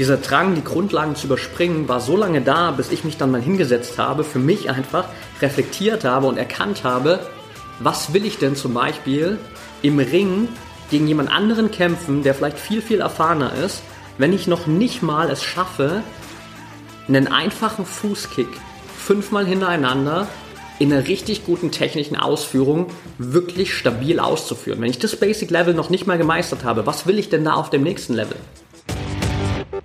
dieser Drang, die Grundlagen zu überspringen, war so lange da, bis ich mich dann mal hingesetzt habe, für mich einfach reflektiert habe und erkannt habe, was will ich denn zum Beispiel im Ring gegen jemand anderen kämpfen, der vielleicht viel, viel erfahrener ist, wenn ich noch nicht mal es schaffe, einen einfachen Fußkick fünfmal hintereinander in einer richtig guten technischen Ausführung wirklich stabil auszuführen. Wenn ich das Basic Level noch nicht mal gemeistert habe, was will ich denn da auf dem nächsten Level?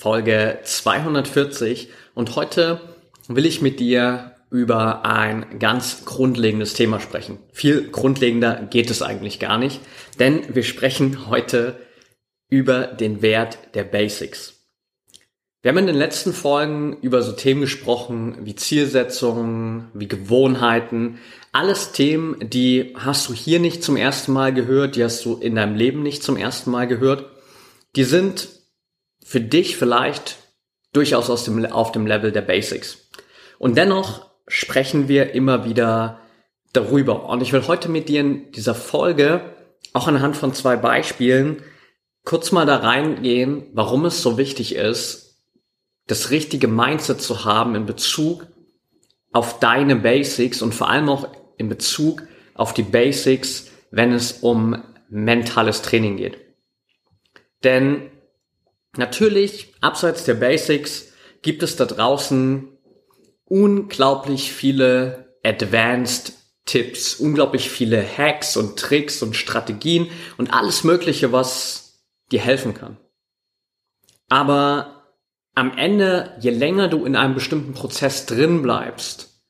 Folge 240 und heute will ich mit dir über ein ganz grundlegendes Thema sprechen. Viel grundlegender geht es eigentlich gar nicht, denn wir sprechen heute über den Wert der Basics. Wir haben in den letzten Folgen über so Themen gesprochen wie Zielsetzungen, wie Gewohnheiten. Alles Themen, die hast du hier nicht zum ersten Mal gehört, die hast du in deinem Leben nicht zum ersten Mal gehört. Die sind für dich vielleicht durchaus aus dem, auf dem Level der Basics. Und dennoch sprechen wir immer wieder darüber. Und ich will heute mit dir in dieser Folge auch anhand von zwei Beispielen kurz mal da reingehen, warum es so wichtig ist, das richtige Mindset zu haben in Bezug auf deine Basics und vor allem auch in Bezug auf die Basics, wenn es um mentales Training geht. Denn natürlich, abseits der Basics, gibt es da draußen unglaublich viele Advanced Tipps, unglaublich viele Hacks und Tricks und Strategien und alles Mögliche, was dir helfen kann. Aber am Ende, je länger du in einem bestimmten Prozess drin bleibst,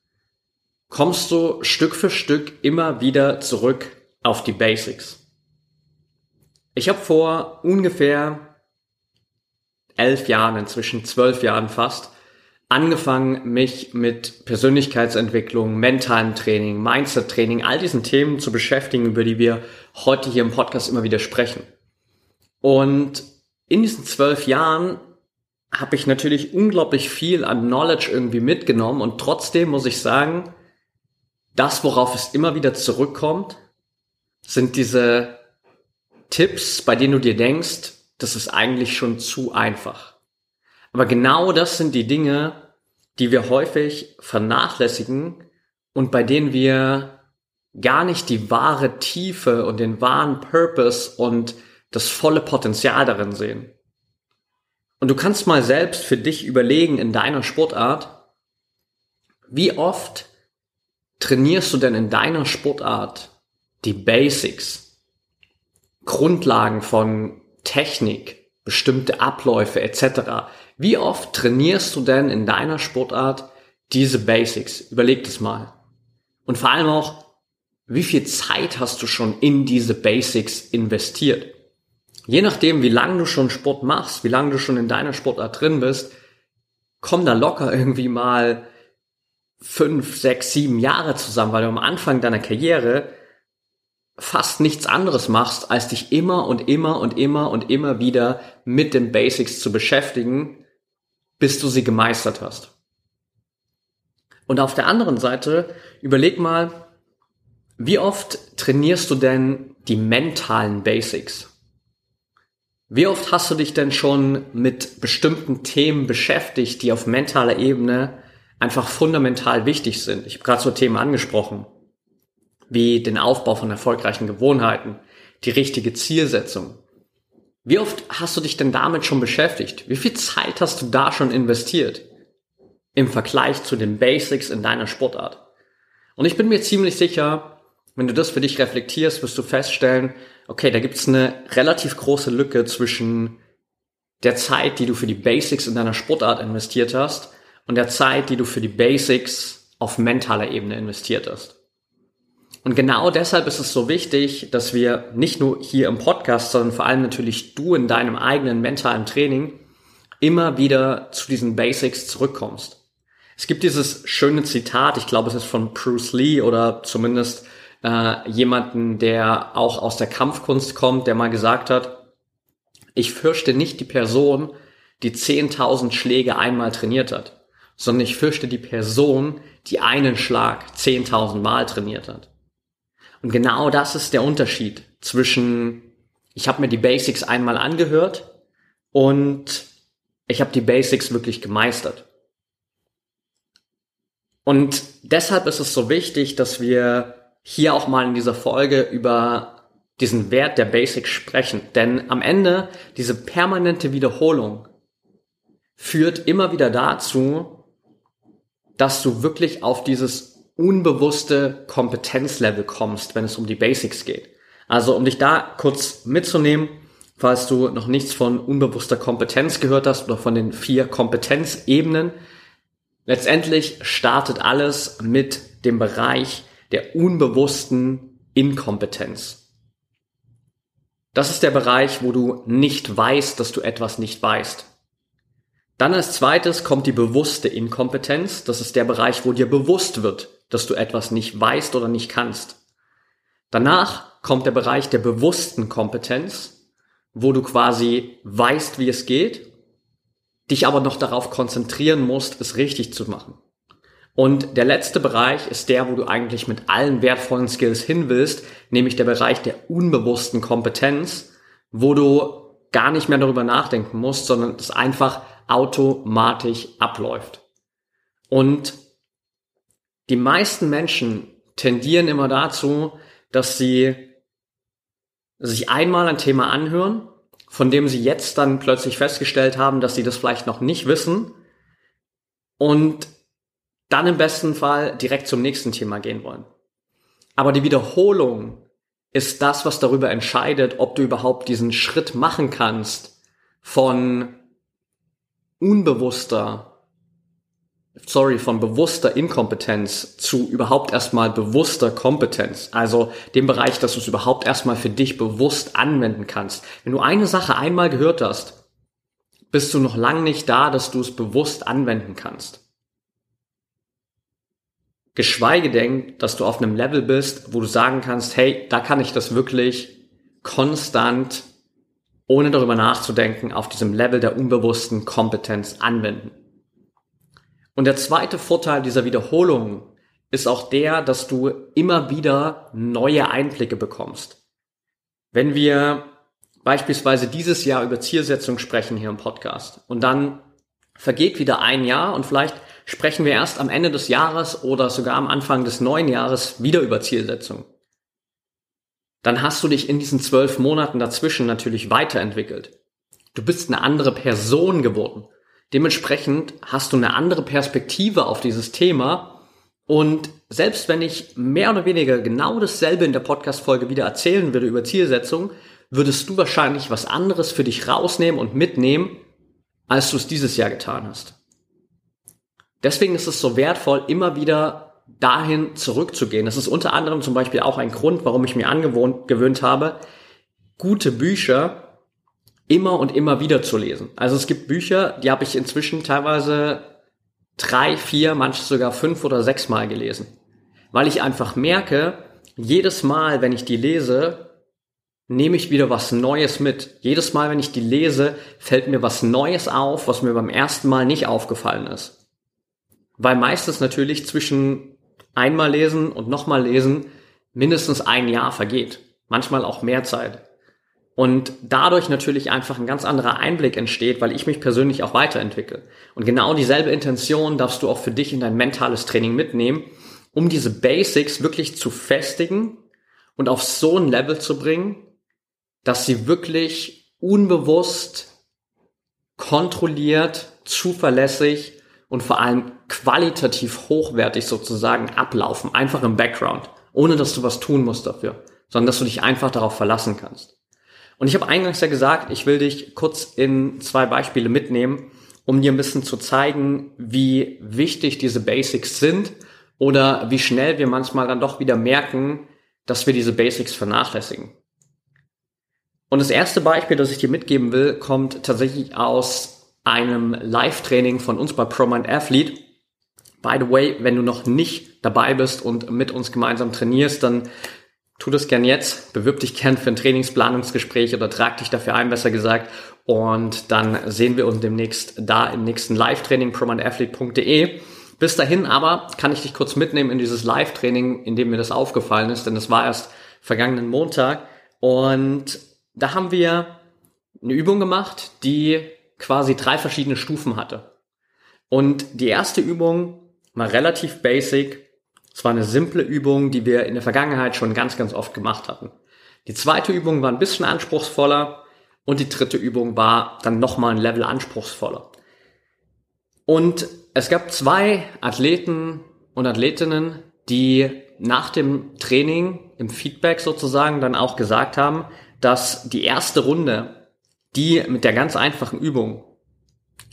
kommst du Stück für Stück immer wieder zurück auf die Basics. Ich habe vor ungefähr elf Jahren, inzwischen zwölf Jahren fast, angefangen, mich mit Persönlichkeitsentwicklung, mentalem Training, Mindset-Training, all diesen Themen zu beschäftigen, über die wir heute hier im Podcast immer wieder sprechen. Und in diesen zwölf Jahren habe ich natürlich unglaublich viel an Knowledge irgendwie mitgenommen und trotzdem muss ich sagen, das, worauf es immer wieder zurückkommt, sind diese Tipps, bei denen du dir denkst, das ist eigentlich schon zu einfach. Aber genau das sind die Dinge, die wir häufig vernachlässigen und bei denen wir gar nicht die wahre Tiefe und den wahren Purpose und das volle Potenzial darin sehen. Und du kannst mal selbst für dich überlegen in deiner Sportart, wie oft trainierst du denn in deiner Sportart die Basics, Grundlagen von Technik, bestimmte Abläufe etc. Wie oft trainierst du denn in deiner Sportart diese Basics? Überleg das mal. Und vor allem auch, wie viel Zeit hast du schon in diese Basics investiert? je nachdem, wie lange du schon Sport machst, wie lange du schon in deiner Sportart drin bist, kommen da locker irgendwie mal fünf, sechs, sieben Jahre zusammen, weil du am Anfang deiner Karriere fast nichts anderes machst, als dich immer und immer und immer und immer wieder mit den Basics zu beschäftigen, bis du sie gemeistert hast. Und auf der anderen Seite, überleg mal, wie oft trainierst du denn die mentalen Basics? Wie oft hast du dich denn schon mit bestimmten Themen beschäftigt, die auf mentaler Ebene einfach fundamental wichtig sind? Ich habe gerade so Themen angesprochen, wie den Aufbau von erfolgreichen Gewohnheiten, die richtige Zielsetzung. Wie oft hast du dich denn damit schon beschäftigt? Wie viel Zeit hast du da schon investiert im Vergleich zu den Basics in deiner Sportart? Und ich bin mir ziemlich sicher, wenn du das für dich reflektierst, wirst du feststellen, okay, da gibt es eine relativ große Lücke zwischen der Zeit, die du für die Basics in deiner Sportart investiert hast und der Zeit, die du für die Basics auf mentaler Ebene investiert hast. Und genau deshalb ist es so wichtig, dass wir nicht nur hier im Podcast, sondern vor allem natürlich du in deinem eigenen mentalen Training immer wieder zu diesen Basics zurückkommst. Es gibt dieses schöne Zitat, ich glaube, es ist von Bruce Lee oder zumindest äh, jemanden, der auch aus der Kampfkunst kommt, der mal gesagt hat, ich fürchte nicht die Person, die 10.000 Schläge einmal trainiert hat, sondern ich fürchte die Person, die einen Schlag 10.000 Mal trainiert hat. Und genau das ist der Unterschied zwischen, ich habe mir die Basics einmal angehört und ich habe die Basics wirklich gemeistert. Und deshalb ist es so wichtig, dass wir hier auch mal in dieser Folge über diesen Wert der Basics sprechen. Denn am Ende, diese permanente Wiederholung führt immer wieder dazu, dass du wirklich auf dieses unbewusste Kompetenzlevel kommst, wenn es um die Basics geht. Also um dich da kurz mitzunehmen, falls du noch nichts von unbewusster Kompetenz gehört hast oder von den vier Kompetenzebenen, Letztendlich startet alles mit dem Bereich der unbewussten Inkompetenz. Das ist der Bereich, wo du nicht weißt, dass du etwas nicht weißt. Dann als zweites kommt die bewusste Inkompetenz. Das ist der Bereich, wo dir bewusst wird, dass du etwas nicht weißt oder nicht kannst. Danach kommt der Bereich der bewussten Kompetenz, wo du quasi weißt, wie es geht dich aber noch darauf konzentrieren musst, es richtig zu machen. Und der letzte Bereich ist der, wo du eigentlich mit allen wertvollen Skills hin willst, nämlich der Bereich der unbewussten Kompetenz, wo du gar nicht mehr darüber nachdenken musst, sondern es einfach automatisch abläuft. Und die meisten Menschen tendieren immer dazu, dass sie sich einmal ein Thema anhören von dem sie jetzt dann plötzlich festgestellt haben, dass sie das vielleicht noch nicht wissen und dann im besten Fall direkt zum nächsten Thema gehen wollen. Aber die Wiederholung ist das, was darüber entscheidet, ob du überhaupt diesen Schritt machen kannst von unbewusster sorry, von bewusster Inkompetenz zu überhaupt erstmal bewusster Kompetenz. Also dem Bereich, dass du es überhaupt erstmal für dich bewusst anwenden kannst. Wenn du eine Sache einmal gehört hast, bist du noch lang nicht da, dass du es bewusst anwenden kannst. Geschweige denn, dass du auf einem Level bist, wo du sagen kannst, hey, da kann ich das wirklich konstant, ohne darüber nachzudenken, auf diesem Level der unbewussten Kompetenz anwenden. Und der zweite Vorteil dieser Wiederholung ist auch der, dass du immer wieder neue Einblicke bekommst. Wenn wir beispielsweise dieses Jahr über Zielsetzung sprechen hier im Podcast und dann vergeht wieder ein Jahr und vielleicht sprechen wir erst am Ende des Jahres oder sogar am Anfang des neuen Jahres wieder über Zielsetzung. Dann hast du dich in diesen zwölf Monaten dazwischen natürlich weiterentwickelt. Du bist eine andere Person geworden. Dementsprechend hast du eine andere Perspektive auf dieses Thema. Und selbst wenn ich mehr oder weniger genau dasselbe in der Podcast-Folge wieder erzählen würde über Zielsetzung, würdest du wahrscheinlich was anderes für dich rausnehmen und mitnehmen, als du es dieses Jahr getan hast. Deswegen ist es so wertvoll, immer wieder dahin zurückzugehen. Das ist unter anderem zum Beispiel auch ein Grund, warum ich mir angewöhnt habe, gute Bücher immer und immer wieder zu lesen. Also es gibt Bücher, die habe ich inzwischen teilweise drei, vier, manches sogar fünf oder sechs Mal gelesen. Weil ich einfach merke, jedes Mal, wenn ich die lese, nehme ich wieder was Neues mit. Jedes Mal, wenn ich die lese, fällt mir was Neues auf, was mir beim ersten Mal nicht aufgefallen ist. Weil meistens natürlich zwischen einmal lesen und nochmal lesen mindestens ein Jahr vergeht. Manchmal auch mehr Zeit. Und dadurch natürlich einfach ein ganz anderer Einblick entsteht, weil ich mich persönlich auch weiterentwickle. Und genau dieselbe Intention darfst du auch für dich in dein mentales Training mitnehmen, um diese Basics wirklich zu festigen und auf so ein Level zu bringen, dass sie wirklich unbewusst, kontrolliert, zuverlässig und vor allem qualitativ hochwertig sozusagen ablaufen, einfach im Background, ohne dass du was tun musst dafür, sondern dass du dich einfach darauf verlassen kannst. Und ich habe eingangs ja gesagt, ich will dich kurz in zwei Beispiele mitnehmen, um dir ein bisschen zu zeigen, wie wichtig diese Basics sind oder wie schnell wir manchmal dann doch wieder merken, dass wir diese Basics vernachlässigen. Und das erste Beispiel, das ich dir mitgeben will, kommt tatsächlich aus einem Live-Training von uns bei ProMind Athlete. By the way, wenn du noch nicht dabei bist und mit uns gemeinsam trainierst, dann tu das gern jetzt, bewirb dich gern für ein Trainingsplanungsgespräch oder trag dich dafür ein, besser gesagt. Und dann sehen wir uns demnächst da im nächsten Live-Training promindathlete.de. Bis dahin aber kann ich dich kurz mitnehmen in dieses Live-Training, in dem mir das aufgefallen ist, denn das war erst vergangenen Montag. Und da haben wir eine Übung gemacht, die quasi drei verschiedene Stufen hatte. Und die erste Übung war relativ basic. Es war eine simple Übung, die wir in der Vergangenheit schon ganz, ganz oft gemacht hatten. Die zweite Übung war ein bisschen anspruchsvoller und die dritte Übung war dann nochmal ein Level anspruchsvoller. Und es gab zwei Athleten und Athletinnen, die nach dem Training im Feedback sozusagen dann auch gesagt haben, dass die erste Runde, die mit der ganz einfachen Übung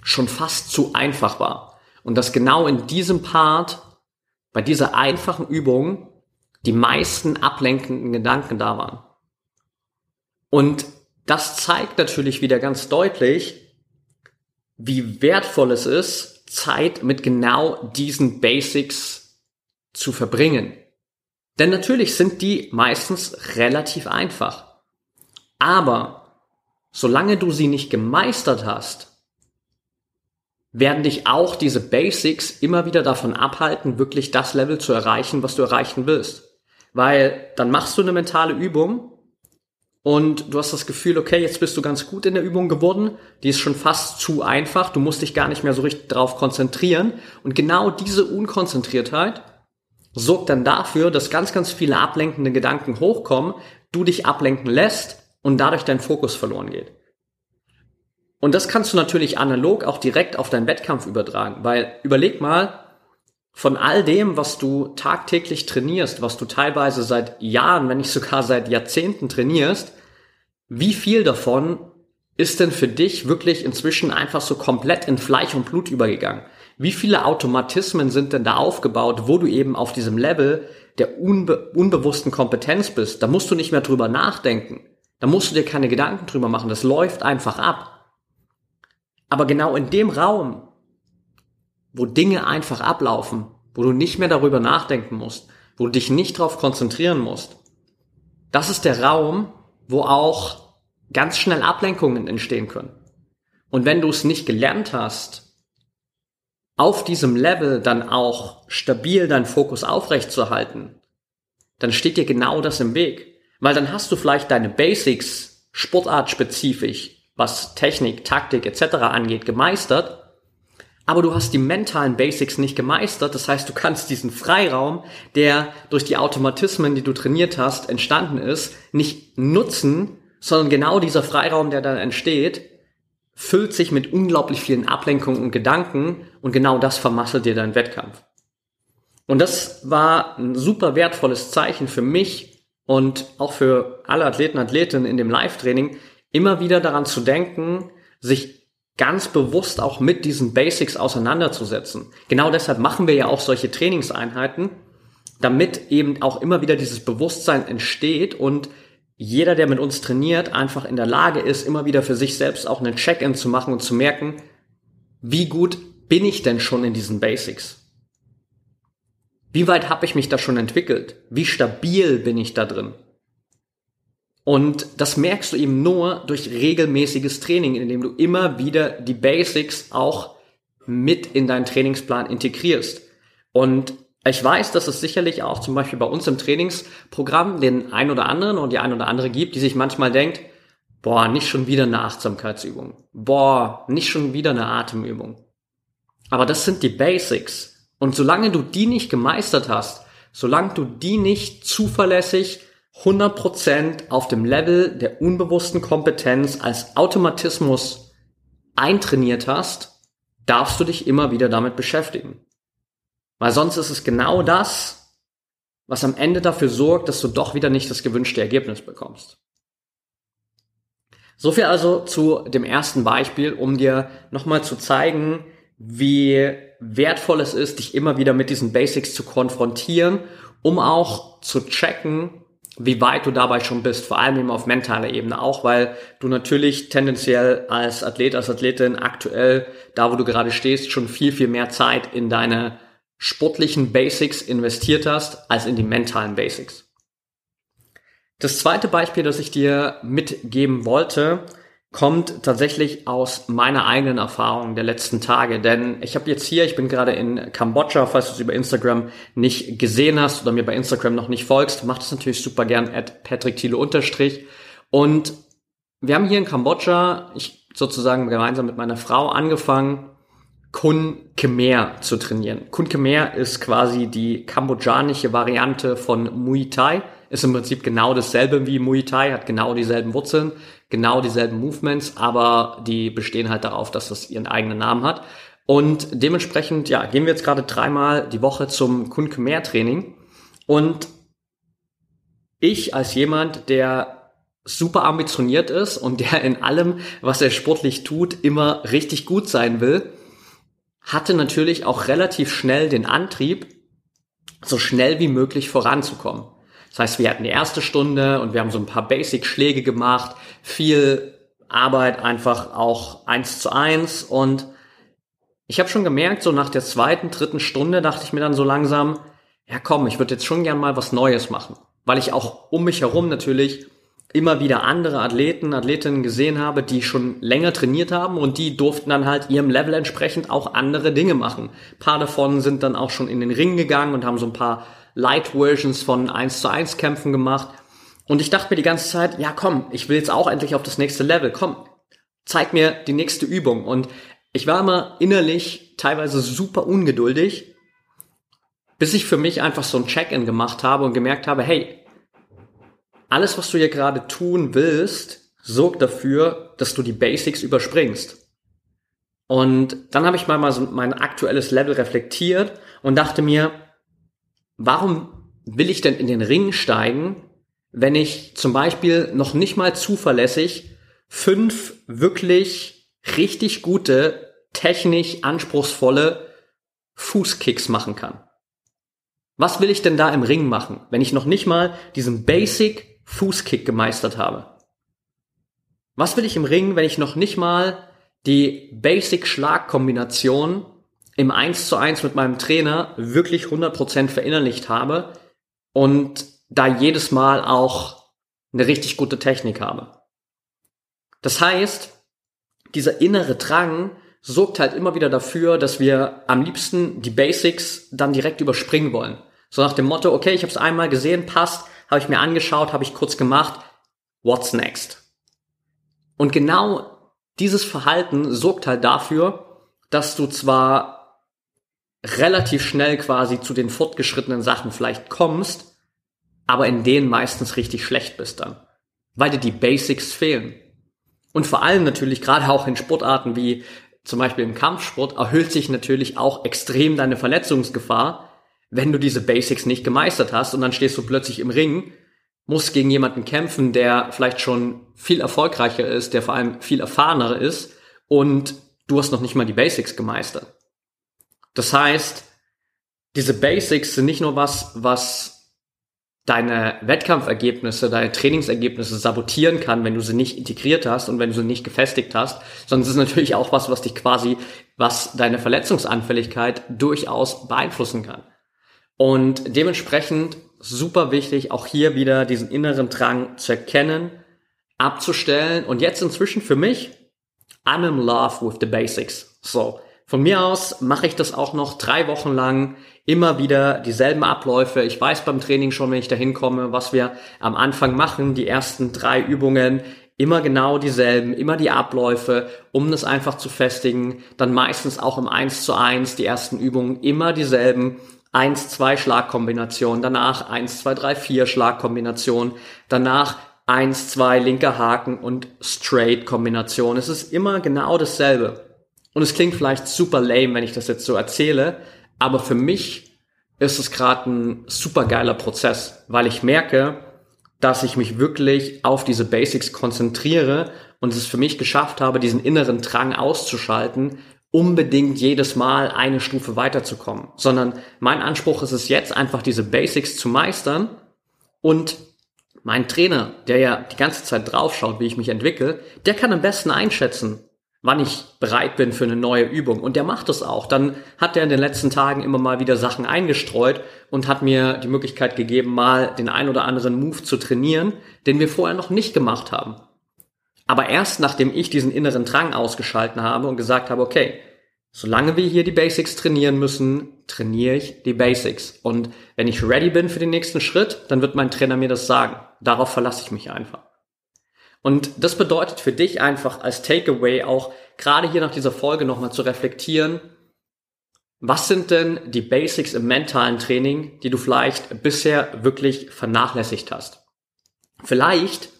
schon fast zu einfach war. Und dass genau in diesem Part, bei dieser einfachen Übung, die meisten ablenkenden Gedanken da waren. Und das zeigt natürlich wieder ganz deutlich, wie wertvoll es ist, Zeit mit genau diesen Basics zu verbringen. Denn natürlich sind die meistens relativ einfach. Aber solange du sie nicht gemeistert hast, werden dich auch diese Basics immer wieder davon abhalten, wirklich das Level zu erreichen, was du erreichen willst. Weil dann machst du eine mentale Übung und du hast das Gefühl, okay, jetzt bist du ganz gut in der Übung geworden, die ist schon fast zu einfach, du musst dich gar nicht mehr so richtig drauf konzentrieren und genau diese Unkonzentriertheit sorgt dann dafür, dass ganz, ganz viele ablenkende Gedanken hochkommen, du dich ablenken lässt und dadurch dein Fokus verloren geht. Und das kannst du natürlich analog auch direkt auf deinen Wettkampf übertragen, weil überleg mal, von all dem, was du tagtäglich trainierst, was du teilweise seit Jahren, wenn nicht sogar seit Jahrzehnten trainierst, wie viel davon ist denn für dich wirklich inzwischen einfach so komplett in Fleisch und Blut übergegangen? Wie viele Automatismen sind denn da aufgebaut, wo du eben auf diesem Level der unbe unbewussten Kompetenz bist? Da musst du nicht mehr drüber nachdenken. Da musst du dir keine Gedanken drüber machen. Das läuft einfach ab. Aber genau in dem Raum, wo Dinge einfach ablaufen, wo du nicht mehr darüber nachdenken musst, wo du dich nicht darauf konzentrieren musst. Das ist der Raum, wo auch ganz schnell Ablenkungen entstehen können. Und wenn du es nicht gelernt hast, auf diesem Level dann auch stabil deinen Fokus aufrechtzuerhalten, dann steht dir genau das im Weg. Weil dann hast du vielleicht deine Basics sportartspezifisch, was Technik, Taktik etc. angeht, gemeistert, aber du hast die mentalen Basics nicht gemeistert. Das heißt, du kannst diesen Freiraum, der durch die Automatismen, die du trainiert hast, entstanden ist, nicht nutzen, sondern genau dieser Freiraum, der dann entsteht, füllt sich mit unglaublich vielen Ablenkungen und Gedanken und genau das vermasselt dir deinen Wettkampf. Und das war ein super wertvolles Zeichen für mich und auch für alle Athleten, Athletinnen in dem Live-Training, immer wieder daran zu denken, sich ganz bewusst auch mit diesen Basics auseinanderzusetzen. Genau deshalb machen wir ja auch solche Trainingseinheiten, damit eben auch immer wieder dieses Bewusstsein entsteht und jeder, der mit uns trainiert, einfach in der Lage ist, immer wieder für sich selbst auch einen Check-in zu machen und zu merken, wie gut bin ich denn schon in diesen Basics? Wie weit habe ich mich da schon entwickelt? Wie stabil bin ich da drin? Und das merkst du eben nur durch regelmäßiges Training, indem du immer wieder die Basics auch mit in deinen Trainingsplan integrierst. Und ich weiß, dass es sicherlich auch zum Beispiel bei uns im Trainingsprogramm den ein oder anderen und die ein oder andere gibt, die sich manchmal denkt, boah, nicht schon wieder eine Achtsamkeitsübung. Boah, nicht schon wieder eine Atemübung. Aber das sind die Basics. Und solange du die nicht gemeistert hast, solange du die nicht zuverlässig 100% auf dem Level der unbewussten Kompetenz als Automatismus eintrainiert hast, darfst du dich immer wieder damit beschäftigen. Weil sonst ist es genau das, was am Ende dafür sorgt, dass du doch wieder nicht das gewünschte Ergebnis bekommst. So viel also zu dem ersten Beispiel, um dir nochmal zu zeigen, wie wertvoll es ist, dich immer wieder mit diesen Basics zu konfrontieren, um auch zu checken, wie weit du dabei schon bist, vor allem eben auf mentaler Ebene auch, weil du natürlich tendenziell als Athlet, als Athletin aktuell, da wo du gerade stehst, schon viel, viel mehr Zeit in deine sportlichen Basics investiert hast, als in die mentalen Basics. Das zweite Beispiel, das ich dir mitgeben wollte, kommt tatsächlich aus meiner eigenen Erfahrung der letzten Tage. Denn ich habe jetzt hier, ich bin gerade in Kambodscha, falls du es über Instagram nicht gesehen hast oder mir bei Instagram noch nicht folgst, mach das natürlich super gern at Patrick Thiele unterstrich. Und wir haben hier in Kambodscha, ich sozusagen gemeinsam mit meiner Frau angefangen, Kun Khmer zu trainieren. Kun Khmer ist quasi die kambodschanische Variante von Muay Thai. Ist im Prinzip genau dasselbe wie Muay Thai, hat genau dieselben Wurzeln, genau dieselben Movements, aber die bestehen halt darauf, dass das ihren eigenen Namen hat. Und dementsprechend, ja, gehen wir jetzt gerade dreimal die Woche zum Kun Khmer Training. Und ich als jemand, der super ambitioniert ist und der in allem, was er sportlich tut, immer richtig gut sein will, hatte natürlich auch relativ schnell den Antrieb, so schnell wie möglich voranzukommen. Das heißt, wir hatten die erste Stunde und wir haben so ein paar Basic-Schläge gemacht, viel Arbeit einfach auch eins zu eins. Und ich habe schon gemerkt, so nach der zweiten, dritten Stunde dachte ich mir dann so langsam, ja komm, ich würde jetzt schon gern mal was Neues machen, weil ich auch um mich herum natürlich immer wieder andere Athleten, Athletinnen gesehen habe, die schon länger trainiert haben und die durften dann halt ihrem Level entsprechend auch andere Dinge machen. Ein paar davon sind dann auch schon in den Ring gegangen und haben so ein paar Light Versions von 1 zu 1 Kämpfen gemacht. Und ich dachte mir die ganze Zeit, ja komm, ich will jetzt auch endlich auf das nächste Level, komm, zeig mir die nächste Übung. Und ich war immer innerlich teilweise super ungeduldig, bis ich für mich einfach so ein Check-in gemacht habe und gemerkt habe, hey, alles, was du hier gerade tun willst, sorgt dafür, dass du die Basics überspringst. Und dann habe ich mal, mal so mein aktuelles Level reflektiert und dachte mir, warum will ich denn in den Ring steigen, wenn ich zum Beispiel noch nicht mal zuverlässig fünf wirklich richtig gute, technisch anspruchsvolle Fußkicks machen kann? Was will ich denn da im Ring machen, wenn ich noch nicht mal diesen Basic Fußkick gemeistert habe? Was will ich im Ring, wenn ich noch nicht mal die Basic-Schlagkombination im 1 zu 1 mit meinem Trainer wirklich 100% verinnerlicht habe und da jedes Mal auch eine richtig gute Technik habe? Das heißt, dieser innere Drang sorgt halt immer wieder dafür, dass wir am liebsten die Basics dann direkt überspringen wollen. So nach dem Motto, okay, ich habe es einmal gesehen, passt, habe ich mir angeschaut, habe ich kurz gemacht, what's next? Und genau dieses Verhalten sorgt halt dafür, dass du zwar relativ schnell quasi zu den fortgeschrittenen Sachen vielleicht kommst, aber in denen meistens richtig schlecht bist dann, weil dir die Basics fehlen. Und vor allem natürlich gerade auch in Sportarten wie zum Beispiel im Kampfsport erhöht sich natürlich auch extrem deine Verletzungsgefahr, wenn du diese Basics nicht gemeistert hast und dann stehst du plötzlich im Ring, musst gegen jemanden kämpfen, der vielleicht schon viel erfolgreicher ist, der vor allem viel erfahrener ist und du hast noch nicht mal die Basics gemeistert. Das heißt, diese Basics sind nicht nur was, was deine Wettkampfergebnisse, deine Trainingsergebnisse sabotieren kann, wenn du sie nicht integriert hast und wenn du sie nicht gefestigt hast, sondern es ist natürlich auch was, was dich quasi, was deine Verletzungsanfälligkeit durchaus beeinflussen kann. Und dementsprechend super wichtig, auch hier wieder diesen inneren Drang zu erkennen, abzustellen. Und jetzt inzwischen für mich, I'm in love with the basics. So. Von mir aus mache ich das auch noch drei Wochen lang immer wieder dieselben Abläufe. Ich weiß beim Training schon, wenn ich da hinkomme, was wir am Anfang machen, die ersten drei Übungen, immer genau dieselben, immer die Abläufe, um das einfach zu festigen. Dann meistens auch im 1 zu 1 die ersten Übungen immer dieselben 1, 2 Schlagkombination, danach 1, 2, 3, 4 Schlagkombination, danach 1, 2 linker Haken und Straight Kombination. Es ist immer genau dasselbe. Und es klingt vielleicht super lame, wenn ich das jetzt so erzähle, aber für mich ist es gerade ein super geiler Prozess, weil ich merke, dass ich mich wirklich auf diese Basics konzentriere und es für mich geschafft habe, diesen inneren Drang auszuschalten, unbedingt jedes Mal eine Stufe weiterzukommen, sondern mein Anspruch ist es jetzt einfach diese Basics zu meistern und mein Trainer, der ja die ganze Zeit draufschaut, wie ich mich entwickle, der kann am besten einschätzen, wann ich bereit bin für eine neue Übung. Und der macht es auch. Dann hat er in den letzten Tagen immer mal wieder Sachen eingestreut und hat mir die Möglichkeit gegeben, mal den ein oder anderen Move zu trainieren, den wir vorher noch nicht gemacht haben. Aber erst nachdem ich diesen inneren Drang ausgeschalten habe und gesagt habe, okay, solange wir hier die Basics trainieren müssen, trainiere ich die Basics. Und wenn ich ready bin für den nächsten Schritt, dann wird mein Trainer mir das sagen. Darauf verlasse ich mich einfach. Und das bedeutet für dich einfach als Takeaway auch gerade hier nach dieser Folge nochmal zu reflektieren, was sind denn die Basics im mentalen Training, die du vielleicht bisher wirklich vernachlässigt hast? Vielleicht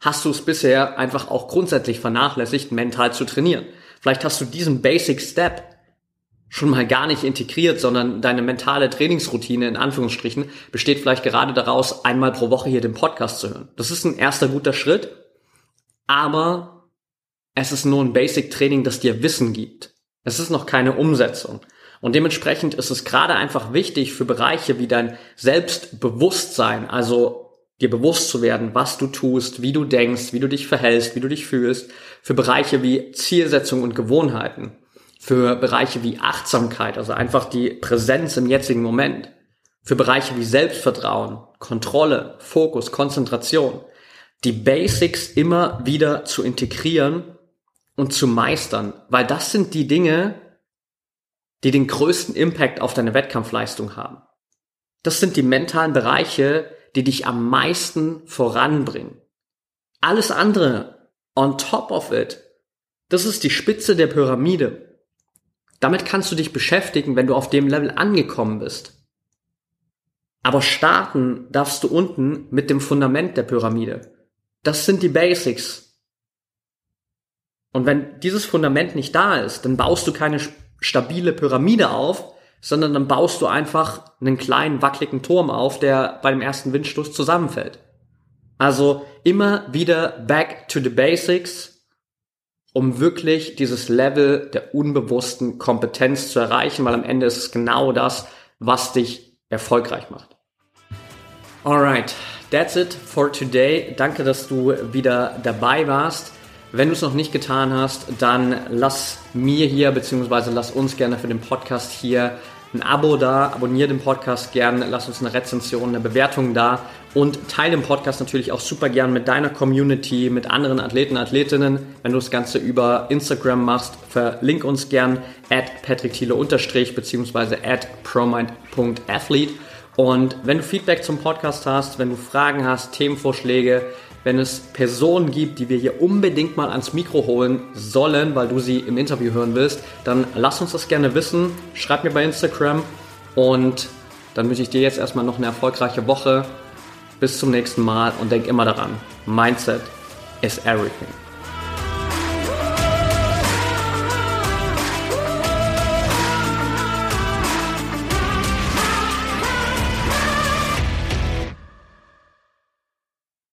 hast du es bisher einfach auch grundsätzlich vernachlässigt, mental zu trainieren. Vielleicht hast du diesen Basic Step schon mal gar nicht integriert, sondern deine mentale Trainingsroutine in Anführungsstrichen besteht vielleicht gerade daraus, einmal pro Woche hier den Podcast zu hören. Das ist ein erster guter Schritt, aber es ist nur ein Basic Training, das dir Wissen gibt. Es ist noch keine Umsetzung. Und dementsprechend ist es gerade einfach wichtig für Bereiche wie dein Selbstbewusstsein, also dir bewusst zu werden, was du tust, wie du denkst, wie du dich verhältst, wie du dich fühlst, für Bereiche wie Zielsetzung und Gewohnheiten, für Bereiche wie Achtsamkeit, also einfach die Präsenz im jetzigen Moment, für Bereiche wie Selbstvertrauen, Kontrolle, Fokus, Konzentration, die Basics immer wieder zu integrieren und zu meistern, weil das sind die Dinge, die den größten Impact auf deine Wettkampfleistung haben. Das sind die mentalen Bereiche, die dich am meisten voranbringen. Alles andere on top of it, das ist die Spitze der Pyramide. Damit kannst du dich beschäftigen, wenn du auf dem Level angekommen bist. Aber starten darfst du unten mit dem Fundament der Pyramide. Das sind die Basics. Und wenn dieses Fundament nicht da ist, dann baust du keine stabile Pyramide auf, sondern dann baust du einfach einen kleinen wackeligen Turm auf, der bei dem ersten Windstoß zusammenfällt. Also immer wieder back to the basics, um wirklich dieses Level der unbewussten Kompetenz zu erreichen, weil am Ende ist es genau das, was dich erfolgreich macht. Alright, that's it for today. Danke, dass du wieder dabei warst. Wenn du es noch nicht getan hast, dann lass mir hier, beziehungsweise lass uns gerne für den Podcast hier ein Abo da, abonniere den Podcast gerne, lass uns eine Rezension, eine Bewertung da und teile den Podcast natürlich auch super gern mit deiner Community, mit anderen Athleten, Athletinnen. Wenn du das Ganze über Instagram machst, verlink uns gern at Patrick Thiele unterstrich beziehungsweise at promind.athlete. Und wenn du Feedback zum Podcast hast, wenn du Fragen hast, Themenvorschläge, wenn es Personen gibt, die wir hier unbedingt mal ans Mikro holen sollen, weil du sie im Interview hören willst, dann lass uns das gerne wissen. Schreib mir bei Instagram und dann wünsche ich dir jetzt erstmal noch eine erfolgreiche Woche. Bis zum nächsten Mal und denk immer daran, Mindset is everything.